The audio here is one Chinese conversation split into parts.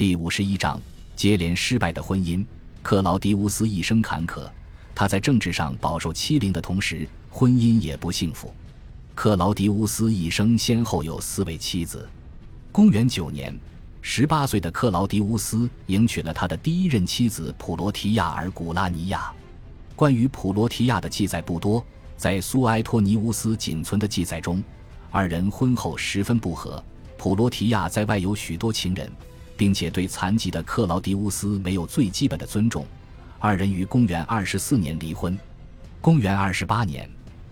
第五十一章，接连失败的婚姻。克劳迪乌斯一生坎坷，他在政治上饱受欺凌的同时，婚姻也不幸福。克劳迪乌斯一生先后有四位妻子。公元九年，十八岁的克劳迪乌斯迎娶了他的第一任妻子普罗提亚尔古拉尼亚。关于普罗提亚的记载不多，在苏埃托尼乌斯仅存的记载中，二人婚后十分不和。普罗提亚在外有许多情人。并且对残疾的克劳迪乌斯没有最基本的尊重，二人于公元二十四年离婚。公元二十八年，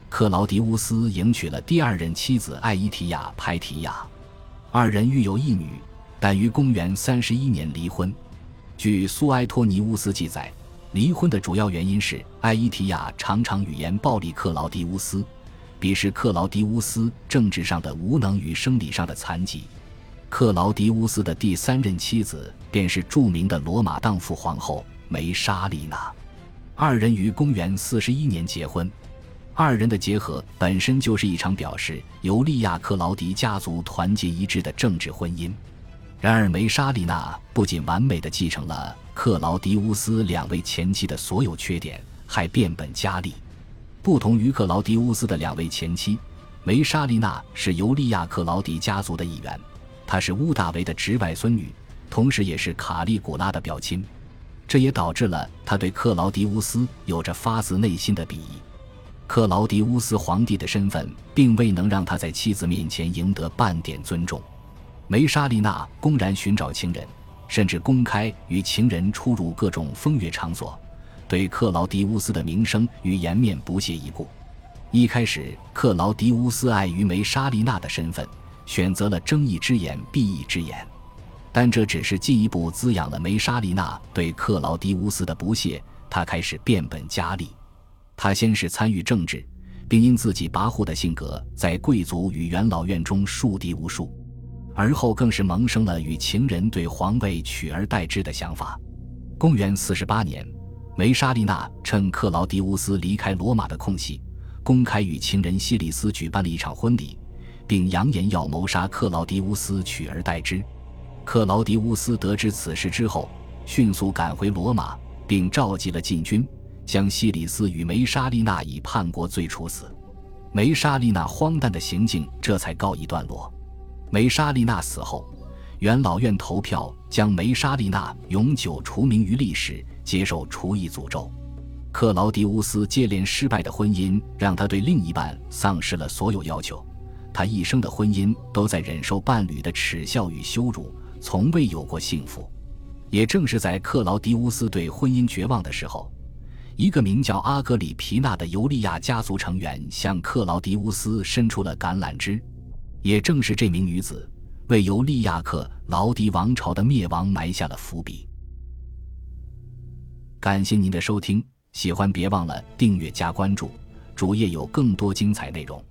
克劳迪乌斯迎娶了第二任妻子艾伊提亚派提亚，二人育有一女，但于公元三十一年离婚。据苏埃托尼乌斯记载，离婚的主要原因是艾伊提亚常常语言暴力克劳迪乌斯，鄙视克劳迪乌斯政治上的无能与生理上的残疾。克劳迪乌斯的第三任妻子便是著名的罗马荡妇皇后梅莎丽娜，二人于公元四十一年结婚。二人的结合本身就是一场表示尤利亚克劳迪家族团结一致的政治婚姻。然而，梅莎丽娜不仅完美的继承了克劳迪乌斯两位前妻的所有缺点，还变本加厉。不同于克劳迪乌斯的两位前妻，梅莎丽娜是尤利亚克劳迪家族的一员。她是乌大维的侄外孙女，同时也是卡利古拉的表亲，这也导致了他对克劳迪乌斯有着发自内心的鄙夷。克劳迪乌斯皇帝的身份并未能让他在妻子面前赢得半点尊重。梅莎丽娜公然寻找情人，甚至公开与情人出入各种风月场所，对克劳迪乌斯的名声与颜面不屑一顾。一开始，克劳迪乌斯碍于梅莎丽娜的身份。选择了睁一只眼闭一只眼，但这只是进一步滋养了梅莎丽娜对克劳迪乌斯的不屑。他开始变本加厉。他先是参与政治，并因自己跋扈的性格，在贵族与元老院中树敌无数。而后更是萌生了与情人对皇位取而代之的想法。公元四十八年，梅莎丽娜趁克劳迪乌斯离开罗马的空隙，公开与情人西里斯举办了一场婚礼。并扬言要谋杀克劳迪乌斯，取而代之。克劳迪乌斯得知此事之后，迅速赶回罗马，并召集了禁军，将西里斯与梅莎丽娜以叛国罪处死。梅莎丽娜荒诞的行径这才告一段落。梅莎丽娜死后，元老院投票将梅莎丽娜永久除名于历史，接受厨役诅咒。克劳迪乌斯接连失败的婚姻，让他对另一半丧失了所有要求。他一生的婚姻都在忍受伴侣的耻笑与羞辱，从未有过幸福。也正是在克劳迪乌斯对婚姻绝望的时候，一个名叫阿格里皮娜的尤利亚家族成员向克劳迪乌斯伸出了橄榄枝。也正是这名女子，为尤利亚克劳迪王朝的灭亡埋下了伏笔。感谢您的收听，喜欢别忘了订阅加关注，主页有更多精彩内容。